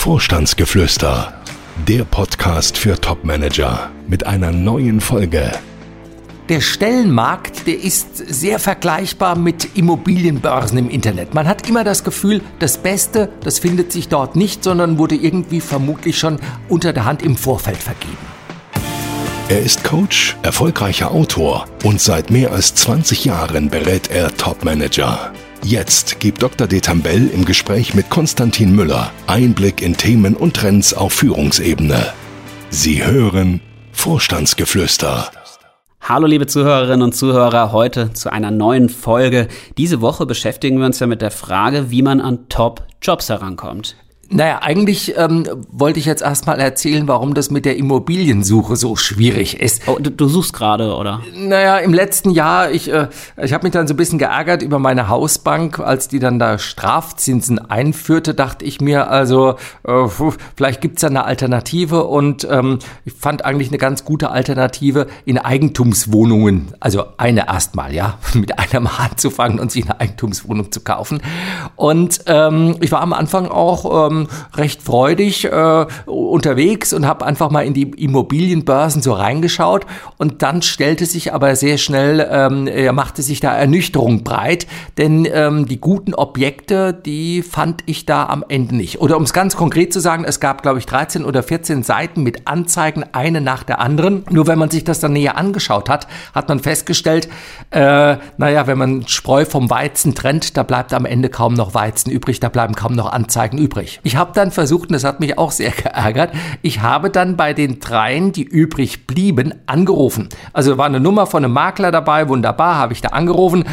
Vorstandsgeflüster, der Podcast für Topmanager mit einer neuen Folge. Der Stellenmarkt, der ist sehr vergleichbar mit Immobilienbörsen im Internet. Man hat immer das Gefühl, das Beste, das findet sich dort nicht, sondern wurde irgendwie vermutlich schon unter der Hand im Vorfeld vergeben. Er ist Coach, erfolgreicher Autor und seit mehr als 20 Jahren berät er Topmanager. Jetzt gibt Dr. Detambell im Gespräch mit Konstantin Müller Einblick in Themen und Trends auf Führungsebene. Sie hören Vorstandsgeflüster. Hallo liebe Zuhörerinnen und Zuhörer, heute zu einer neuen Folge. Diese Woche beschäftigen wir uns ja mit der Frage, wie man an Top-Jobs herankommt. Naja, eigentlich ähm, wollte ich jetzt erstmal erzählen, warum das mit der Immobiliensuche so schwierig ist. Oh, du, du suchst gerade, oder? Naja, im letzten Jahr, ich, äh, ich habe mich dann so ein bisschen geärgert über meine Hausbank, als die dann da Strafzinsen einführte, dachte ich mir, also äh, vielleicht gibt's da eine Alternative und ähm, ich fand eigentlich eine ganz gute Alternative in Eigentumswohnungen, also eine erstmal, ja, mit einer Mal anzufangen und sich eine Eigentumswohnung zu kaufen. Und ähm, ich war am Anfang auch... Ähm, recht freudig äh, unterwegs und habe einfach mal in die Immobilienbörsen so reingeschaut und dann stellte sich aber sehr schnell, ähm, ja, machte sich da Ernüchterung breit, denn ähm, die guten Objekte, die fand ich da am Ende nicht. Oder um es ganz konkret zu sagen, es gab, glaube ich, 13 oder 14 Seiten mit Anzeigen, eine nach der anderen. Nur wenn man sich das dann näher angeschaut hat, hat man festgestellt, äh, naja, wenn man Spreu vom Weizen trennt, da bleibt am Ende kaum noch Weizen übrig, da bleiben kaum noch Anzeigen übrig. Ich habe dann versucht, und das hat mich auch sehr geärgert, ich habe dann bei den dreien, die übrig blieben, angerufen. Also war eine Nummer von einem Makler dabei, wunderbar, habe ich da angerufen.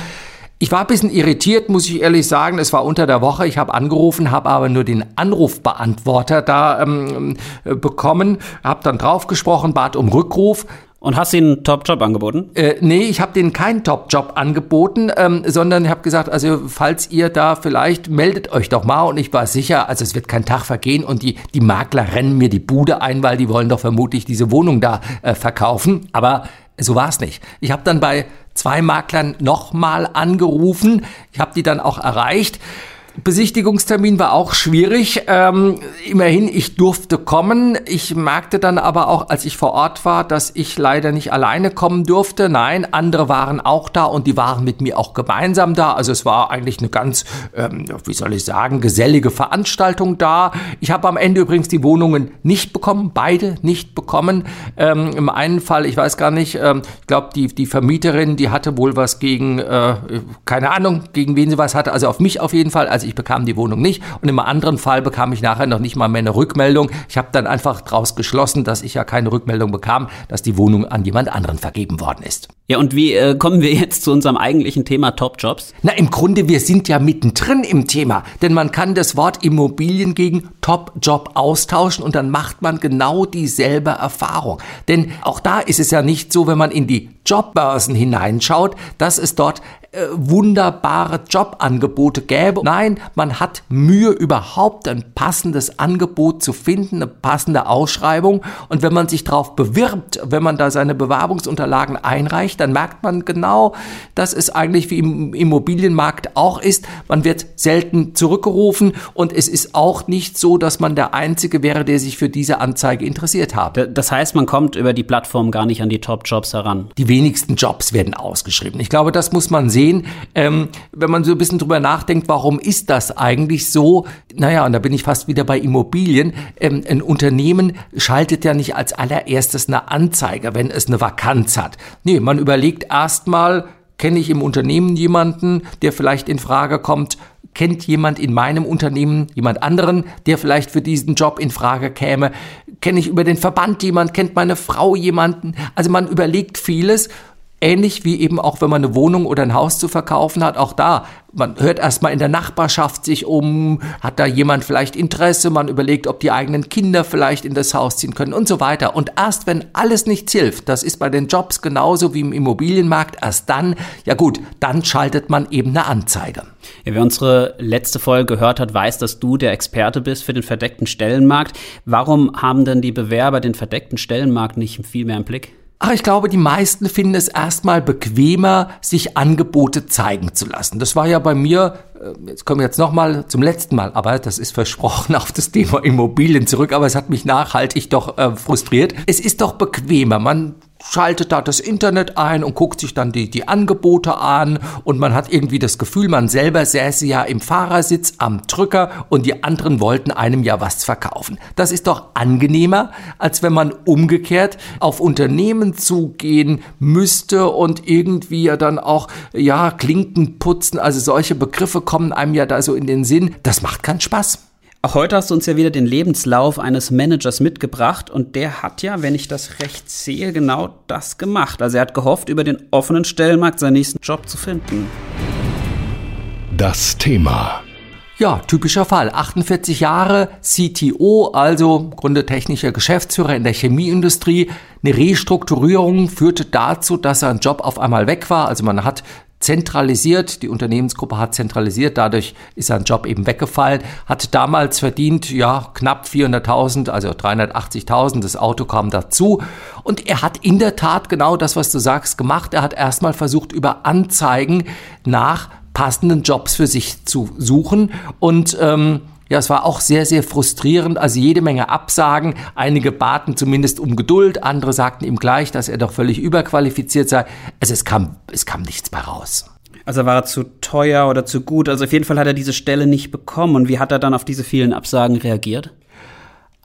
Ich war ein bisschen irritiert, muss ich ehrlich sagen. Es war unter der Woche. Ich habe angerufen, habe aber nur den Anrufbeantworter da ähm, bekommen, habe dann draufgesprochen, bat um Rückruf. Und hast ihnen einen Top-Job angeboten? Äh, nee, ich habe denen keinen Top-Job angeboten, ähm, sondern ich habe gesagt, also falls ihr da vielleicht, meldet euch doch mal. Und ich war sicher, also es wird kein Tag vergehen und die, die Makler rennen mir die Bude ein, weil die wollen doch vermutlich diese Wohnung da äh, verkaufen. Aber so war es nicht. Ich habe dann bei zwei Maklern nochmal angerufen. Ich habe die dann auch erreicht. Besichtigungstermin war auch schwierig. Ähm, immerhin, ich durfte kommen. Ich merkte dann aber auch, als ich vor Ort war, dass ich leider nicht alleine kommen durfte. Nein, andere waren auch da und die waren mit mir auch gemeinsam da. Also es war eigentlich eine ganz, ähm, wie soll ich sagen, gesellige Veranstaltung da. Ich habe am Ende übrigens die Wohnungen nicht bekommen, beide nicht bekommen. Ähm, Im einen Fall, ich weiß gar nicht, ähm, ich glaube, die, die Vermieterin, die hatte wohl was gegen, äh, keine Ahnung, gegen wen sie was hatte. Also auf mich auf jeden Fall. Also ich bekam die Wohnung nicht. Und im anderen Fall bekam ich nachher noch nicht mal mehr eine Rückmeldung. Ich habe dann einfach daraus geschlossen, dass ich ja keine Rückmeldung bekam, dass die Wohnung an jemand anderen vergeben worden ist. Ja, und wie äh, kommen wir jetzt zu unserem eigentlichen Thema Top-Jobs? Na, im Grunde, wir sind ja mittendrin im Thema. Denn man kann das Wort Immobilien gegen Top-Job austauschen und dann macht man genau dieselbe Erfahrung. Denn auch da ist es ja nicht so, wenn man in die Jobbörsen hineinschaut, dass es dort äh, wunderbare Jobangebote gäbe. Nein, man hat Mühe, überhaupt ein passendes Angebot zu finden, eine passende Ausschreibung. Und wenn man sich darauf bewirbt, wenn man da seine Bewerbungsunterlagen einreicht, dann merkt man genau, dass es eigentlich wie im Immobilienmarkt auch ist. Man wird selten zurückgerufen und es ist auch nicht so, dass man der Einzige wäre, der sich für diese Anzeige interessiert hat. Das heißt, man kommt über die Plattform gar nicht an die Top-Jobs heran. Die wenigsten Jobs werden ausgeschrieben. Ich glaube, das muss man sehen sehen, ähm, wenn man so ein bisschen drüber nachdenkt, warum ist das eigentlich so? Naja, und da bin ich fast wieder bei Immobilien. Ähm, ein Unternehmen schaltet ja nicht als allererstes eine Anzeige, wenn es eine Vakanz hat. Nee, man überlegt erstmal, kenne ich im Unternehmen jemanden, der vielleicht in Frage kommt, kennt jemand in meinem Unternehmen jemand anderen, der vielleicht für diesen Job in Frage käme, kenne ich über den Verband jemand, kennt meine Frau jemanden. Also man überlegt vieles Ähnlich wie eben auch, wenn man eine Wohnung oder ein Haus zu verkaufen hat, auch da, man hört erstmal in der Nachbarschaft sich um, hat da jemand vielleicht Interesse, man überlegt, ob die eigenen Kinder vielleicht in das Haus ziehen können und so weiter. Und erst wenn alles nichts hilft, das ist bei den Jobs genauso wie im Immobilienmarkt, erst dann, ja gut, dann schaltet man eben eine Anzeige. Ja, wer unsere letzte Folge gehört hat, weiß, dass du der Experte bist für den verdeckten Stellenmarkt. Warum haben denn die Bewerber den verdeckten Stellenmarkt nicht viel mehr im Blick? Ach, ich glaube, die meisten finden es erstmal bequemer, sich Angebote zeigen zu lassen. Das war ja bei mir, äh, jetzt kommen wir jetzt nochmal zum letzten Mal, aber das ist versprochen auf das Thema Immobilien zurück, aber es hat mich nachhaltig doch äh, frustriert. Es ist doch bequemer. Man schaltet da das Internet ein und guckt sich dann die, die Angebote an und man hat irgendwie das Gefühl, man selber säße ja im Fahrersitz am Drücker und die anderen wollten einem ja was verkaufen. Das ist doch angenehmer, als wenn man umgekehrt auf Unternehmen zugehen müsste und irgendwie ja dann auch, ja, Klinken putzen, also solche Begriffe kommen einem ja da so in den Sinn. Das macht keinen Spaß. Auch heute hast du uns ja wieder den Lebenslauf eines Managers mitgebracht und der hat ja, wenn ich das recht sehe, genau das gemacht. Also er hat gehofft, über den offenen Stellenmarkt seinen nächsten Job zu finden. Das Thema. Ja, typischer Fall. 48 Jahre, CTO, also Grunde technischer Geschäftsführer in der Chemieindustrie. Eine Restrukturierung führte dazu, dass sein Job auf einmal weg war. Also man hat zentralisiert, die Unternehmensgruppe hat zentralisiert, dadurch ist sein Job eben weggefallen, hat damals verdient, ja, knapp 400.000, also 380.000, das Auto kam dazu. Und er hat in der Tat genau das, was du sagst, gemacht. Er hat erstmal versucht, über Anzeigen nach passenden Jobs für sich zu suchen. Und ähm, ja, es war auch sehr, sehr frustrierend. Also jede Menge Absagen. Einige baten zumindest um Geduld. Andere sagten ihm gleich, dass er doch völlig überqualifiziert sei. Also es kam, es kam nichts mehr raus. Also war er zu teuer oder zu gut? Also auf jeden Fall hat er diese Stelle nicht bekommen. Und wie hat er dann auf diese vielen Absagen reagiert?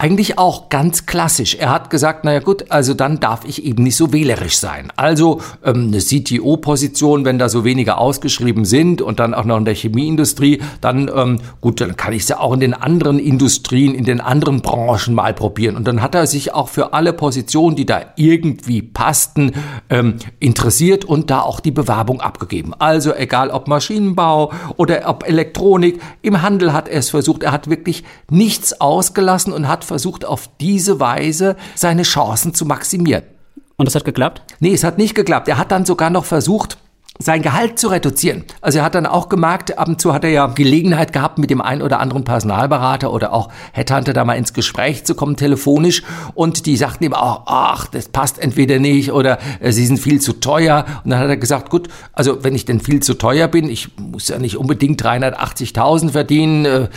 Eigentlich auch ganz klassisch. Er hat gesagt, naja gut, also dann darf ich eben nicht so wählerisch sein. Also ähm, eine CTO-Position, wenn da so wenige ausgeschrieben sind und dann auch noch in der Chemieindustrie, dann ähm, gut, dann kann ich es ja auch in den anderen Industrien, in den anderen Branchen mal probieren. Und dann hat er sich auch für alle Positionen, die da irgendwie passten, ähm, interessiert und da auch die Bewerbung abgegeben. Also egal ob Maschinenbau oder ob Elektronik, im Handel hat er es versucht. Er hat wirklich nichts ausgelassen und hat versucht, auf diese Weise seine Chancen zu maximieren. Und das hat geklappt? Nee, es hat nicht geklappt. Er hat dann sogar noch versucht, sein Gehalt zu reduzieren. Also er hat dann auch gemerkt, ab und zu hat er ja Gelegenheit gehabt, mit dem einen oder anderen Personalberater oder auch Headhunter da mal ins Gespräch zu kommen, telefonisch. Und die sagten ihm auch, ach, das passt entweder nicht oder äh, sie sind viel zu teuer. Und dann hat er gesagt, gut, also wenn ich denn viel zu teuer bin, ich muss ja nicht unbedingt 380.000 verdienen, äh,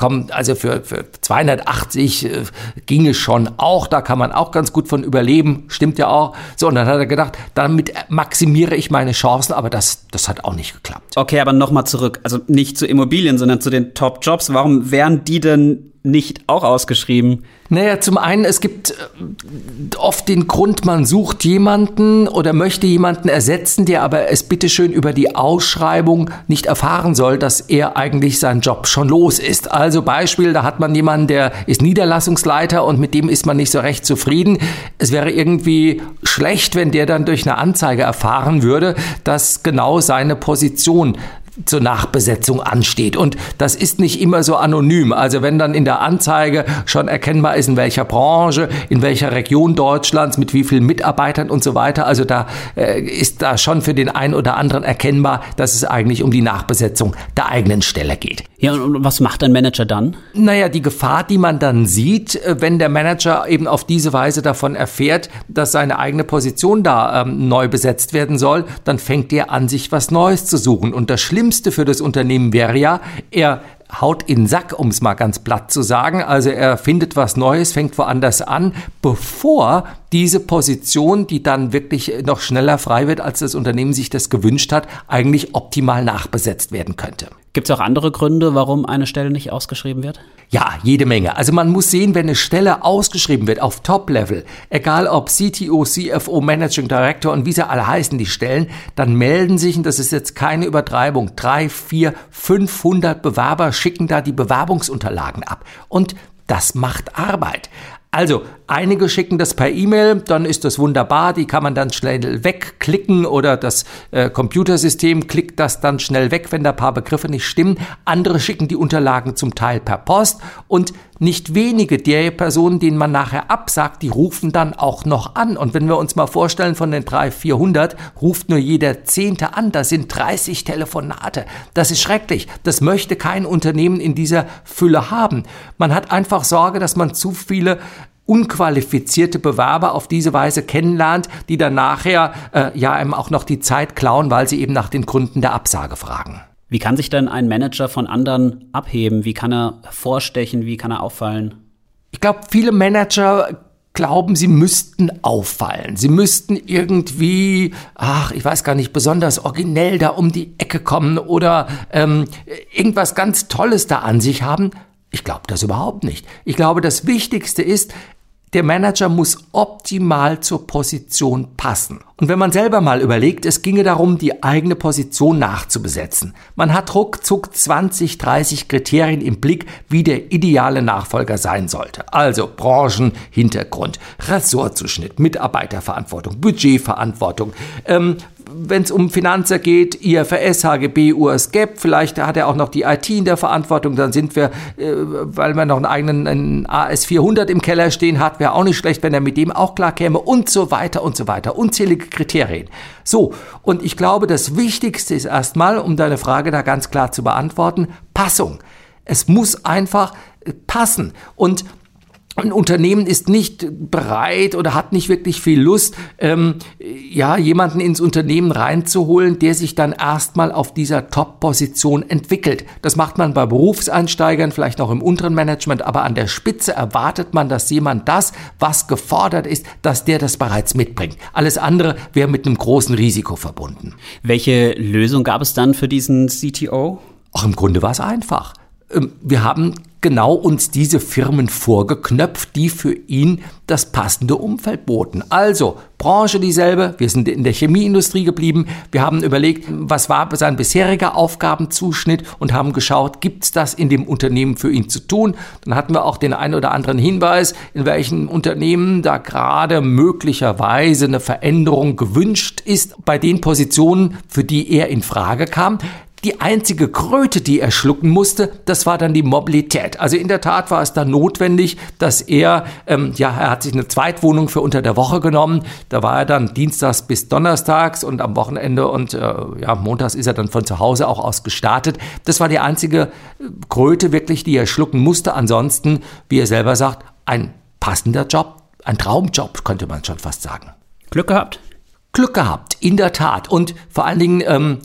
komm, also für, für 280 äh, ging es schon auch, da kann man auch ganz gut von überleben, stimmt ja auch. So, und dann hat er gedacht, damit maximiere ich meine Chancen, aber das, das hat auch nicht geklappt. Okay, aber nochmal zurück, also nicht zu Immobilien, sondern zu den Top-Jobs. Warum wären die denn nicht auch ausgeschrieben? Naja, zum einen, es gibt äh, oft den Grund, man sucht jemanden oder möchte jemanden ersetzen, der aber es bitteschön über die Ausschreibung nicht erfahren soll, dass er eigentlich seinen Job schon los ist. Also Beispiel, da hat man jemanden, der ist Niederlassungsleiter und mit dem ist man nicht so recht zufrieden. Es wäre irgendwie schlecht, wenn der dann durch eine Anzeige erfahren würde, dass genau seine Position zur Nachbesetzung ansteht. Und das ist nicht immer so anonym. Also wenn dann in der Anzeige schon erkennbar ist, in welcher Branche, in welcher Region Deutschlands, mit wie vielen Mitarbeitern und so weiter, also da äh, ist da schon für den einen oder anderen erkennbar, dass es eigentlich um die Nachbesetzung der eigenen Stelle geht. Ja, und was macht ein Manager dann? Naja, die Gefahr, die man dann sieht, äh, wenn der Manager eben auf diese Weise davon erfährt, dass seine eigene Position da ähm, neu besetzt werden soll, dann fängt er an, sich was Neues zu suchen. Und das Schlimmste für das Unternehmen wäre ja, er haut in den Sack, um es mal ganz platt zu sagen. Also er findet was Neues, fängt woanders an, bevor diese Position, die dann wirklich noch schneller frei wird, als das Unternehmen sich das gewünscht hat, eigentlich optimal nachbesetzt werden könnte. Gibt es auch andere Gründe, warum eine Stelle nicht ausgeschrieben wird? Ja, jede Menge. Also man muss sehen, wenn eine Stelle ausgeschrieben wird auf Top-Level, egal ob CTO, CFO, Managing Director und wie sie alle heißen, die Stellen, dann melden sich, und das ist jetzt keine Übertreibung, drei, vier, 500 Bewerber schicken da die Bewerbungsunterlagen ab. Und das macht Arbeit. Also, einige schicken das per E-Mail, dann ist das wunderbar, die kann man dann schnell wegklicken oder das äh, Computersystem klickt das dann schnell weg, wenn da paar Begriffe nicht stimmen. Andere schicken die Unterlagen zum Teil per Post und nicht wenige der Personen, denen man nachher absagt, die rufen dann auch noch an. Und wenn wir uns mal vorstellen, von den 300, 400 ruft nur jeder Zehnte an, das sind 30 Telefonate. Das ist schrecklich. Das möchte kein Unternehmen in dieser Fülle haben. Man hat einfach Sorge, dass man zu viele unqualifizierte Bewerber auf diese Weise kennenlernt, die dann nachher äh, ja einem auch noch die Zeit klauen, weil sie eben nach den Gründen der Absage fragen. Wie kann sich denn ein Manager von anderen abheben? Wie kann er vorstechen? Wie kann er auffallen? Ich glaube, viele Manager glauben, sie müssten auffallen. Sie müssten irgendwie, ach, ich weiß gar nicht, besonders originell da um die Ecke kommen oder ähm, irgendwas ganz Tolles da an sich haben. Ich glaube das überhaupt nicht. Ich glaube, das Wichtigste ist, der Manager muss optimal zur Position passen. Und wenn man selber mal überlegt, es ginge darum, die eigene Position nachzubesetzen. Man hat ruckzuck 20, 30 Kriterien im Blick, wie der ideale Nachfolger sein sollte. Also Branchen, Hintergrund, Ressortzuschnitt, Mitarbeiterverantwortung, Budgetverantwortung, ähm, wenn es um Finanzen geht, IFRS, HGB, USGAP, vielleicht hat er auch noch die IT in der Verantwortung, dann sind wir, äh, weil man noch einen eigenen einen AS400 im Keller stehen hat, wäre auch nicht schlecht, wenn er mit dem auch klar käme und so weiter und so weiter. Unzählige Kriterien. So, und ich glaube, das Wichtigste ist erstmal, um deine Frage da ganz klar zu beantworten, Passung. Es muss einfach passen. Und ein Unternehmen ist nicht bereit oder hat nicht wirklich viel Lust, ähm, ja, jemanden ins Unternehmen reinzuholen, der sich dann erstmal auf dieser Top-Position entwickelt. Das macht man bei Berufseinsteigern, vielleicht noch im unteren Management, aber an der Spitze erwartet man, dass jemand das, was gefordert ist, dass der das bereits mitbringt. Alles andere wäre mit einem großen Risiko verbunden. Welche Lösung gab es dann für diesen CTO? Auch im Grunde war es einfach. Ähm, wir haben genau uns diese Firmen vorgeknöpft, die für ihn das passende Umfeld boten. Also Branche dieselbe, wir sind in der Chemieindustrie geblieben, wir haben überlegt, was war sein bisheriger Aufgabenzuschnitt und haben geschaut, gibt es das in dem Unternehmen für ihn zu tun. Dann hatten wir auch den einen oder anderen Hinweis, in welchen Unternehmen da gerade möglicherweise eine Veränderung gewünscht ist bei den Positionen, für die er in Frage kam. Die einzige Kröte, die er schlucken musste, das war dann die Mobilität. Also in der Tat war es dann notwendig, dass er, ähm, ja, er hat sich eine Zweitwohnung für unter der Woche genommen. Da war er dann dienstags bis donnerstags und am Wochenende und äh, ja, montags ist er dann von zu Hause auch aus gestartet. Das war die einzige äh, Kröte wirklich, die er schlucken musste. Ansonsten, wie er selber sagt, ein passender Job, ein Traumjob, könnte man schon fast sagen. Glück gehabt? Glück gehabt, in der Tat. Und vor allen Dingen ähm,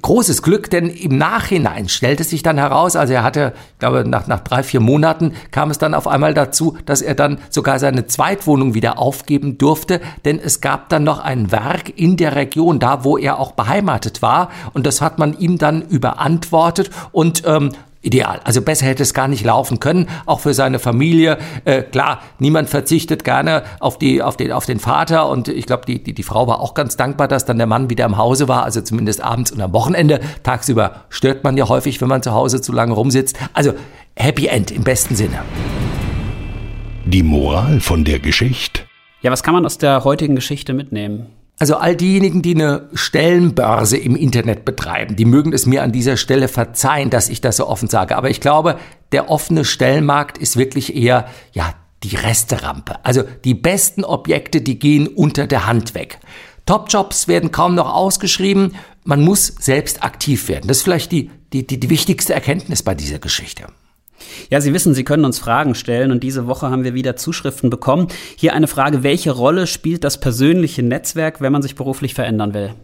großes Glück, denn im Nachhinein stellte sich dann heraus, also er hatte, ich glaube, nach, nach drei, vier Monaten kam es dann auf einmal dazu, dass er dann sogar seine Zweitwohnung wieder aufgeben durfte, denn es gab dann noch ein Werk in der Region, da wo er auch beheimatet war. Und das hat man ihm dann überantwortet und ähm, ideal. Also besser hätte es gar nicht laufen können, auch für seine Familie. Äh, klar, niemand verzichtet gerne auf, die, auf, den, auf den Vater und ich glaube, die, die, die Frau war auch ganz dankbar, dass dann der Mann wieder im Hause war, also zumindest abends und am Wochenende. Tagsüber stört man ja häufig, wenn man zu Hause zu lange rumsitzt. Also Happy End im besten Sinne. Die Moral von der Geschichte? Ja, was kann man aus der heutigen Geschichte mitnehmen? Also all diejenigen, die eine Stellenbörse im Internet betreiben, die mögen es mir an dieser Stelle verzeihen, dass ich das so offen sage. Aber ich glaube, der offene Stellenmarkt ist wirklich eher, ja, die Resterampe. Also die besten Objekte, die gehen unter der Hand weg. Topjobs werden kaum noch ausgeschrieben. Man muss selbst aktiv werden. Das ist vielleicht die, die, die, die wichtigste Erkenntnis bei dieser Geschichte. Ja, Sie wissen, Sie können uns Fragen stellen und diese Woche haben wir wieder Zuschriften bekommen. Hier eine Frage, welche Rolle spielt das persönliche Netzwerk, wenn man sich beruflich verändern will?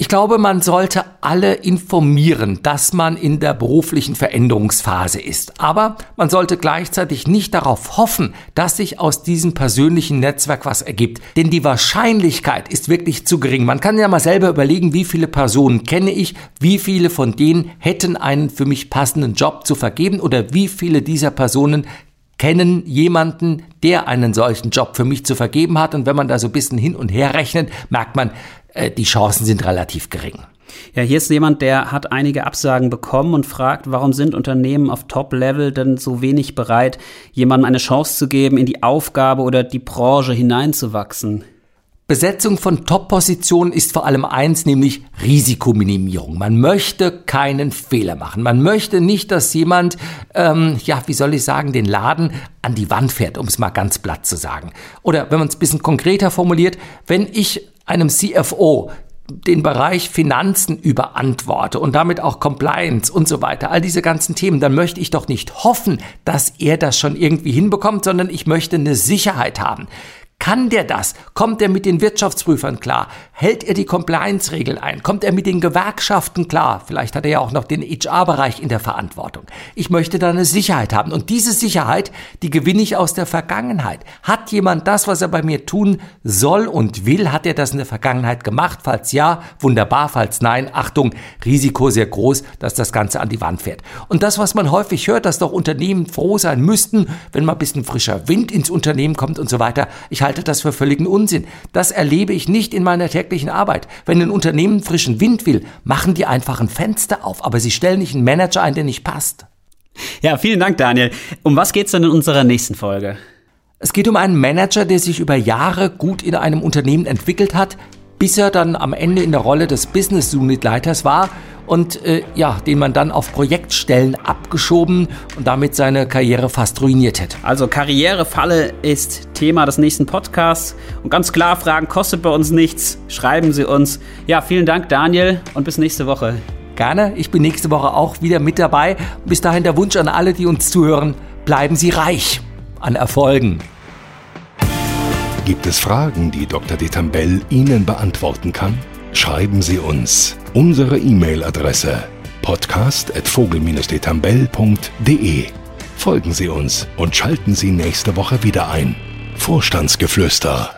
Ich glaube, man sollte alle informieren, dass man in der beruflichen Veränderungsphase ist. Aber man sollte gleichzeitig nicht darauf hoffen, dass sich aus diesem persönlichen Netzwerk was ergibt. Denn die Wahrscheinlichkeit ist wirklich zu gering. Man kann ja mal selber überlegen, wie viele Personen kenne ich, wie viele von denen hätten einen für mich passenden Job zu vergeben oder wie viele dieser Personen kennen jemanden, der einen solchen Job für mich zu vergeben hat. Und wenn man da so ein bisschen hin und her rechnet, merkt man, äh, die Chancen sind relativ gering. Ja, hier ist jemand, der hat einige Absagen bekommen und fragt, warum sind Unternehmen auf Top-Level denn so wenig bereit, jemandem eine Chance zu geben, in die Aufgabe oder die Branche hineinzuwachsen? Besetzung von Top-Positionen ist vor allem eins, nämlich Risikominimierung. Man möchte keinen Fehler machen. Man möchte nicht, dass jemand, ähm, ja, wie soll ich sagen, den Laden an die Wand fährt, um es mal ganz platt zu sagen. Oder wenn man es ein bisschen konkreter formuliert, wenn ich einem CFO den Bereich Finanzen überantworte und damit auch Compliance und so weiter, all diese ganzen Themen, dann möchte ich doch nicht hoffen, dass er das schon irgendwie hinbekommt, sondern ich möchte eine Sicherheit haben. Kann der das? Kommt er mit den Wirtschaftsprüfern klar? Hält er die Compliance-Regeln ein? Kommt er mit den Gewerkschaften klar? Vielleicht hat er ja auch noch den HR-Bereich in der Verantwortung. Ich möchte da eine Sicherheit haben. Und diese Sicherheit, die gewinne ich aus der Vergangenheit. Hat jemand das, was er bei mir tun soll und will? Hat er das in der Vergangenheit gemacht? Falls ja, wunderbar. Falls nein, Achtung, Risiko sehr groß, dass das Ganze an die Wand fährt. Und das, was man häufig hört, dass doch Unternehmen froh sein müssten, wenn mal ein bisschen frischer Wind ins Unternehmen kommt und so weiter. Ich halte das für völligen Unsinn. Das erlebe ich nicht in meiner täglichen Arbeit. Wenn ein Unternehmen frischen Wind will, machen die einfach ein Fenster auf, aber sie stellen nicht einen Manager ein, der nicht passt. Ja, vielen Dank, Daniel. Um was geht es denn in unserer nächsten Folge? Es geht um einen Manager, der sich über Jahre gut in einem Unternehmen entwickelt hat, bis er dann am Ende in der Rolle des Business Unit Leiters war und äh, ja, den man dann auf Projektstellen abgeschoben und damit seine Karriere fast ruiniert hätte. Also Karrierefalle ist Thema des nächsten Podcasts und ganz klar, Fragen kostet bei uns nichts. Schreiben Sie uns. Ja, vielen Dank Daniel und bis nächste Woche. Gerne, ich bin nächste Woche auch wieder mit dabei. Bis dahin der Wunsch an alle, die uns zuhören, bleiben Sie reich an Erfolgen. Gibt es Fragen, die Dr. Detambell Ihnen beantworten kann? Schreiben Sie uns. Unsere E-Mail-Adresse podcast.vogel-detambell.de Folgen Sie uns und schalten Sie nächste Woche wieder ein. Vorstandsgeflüster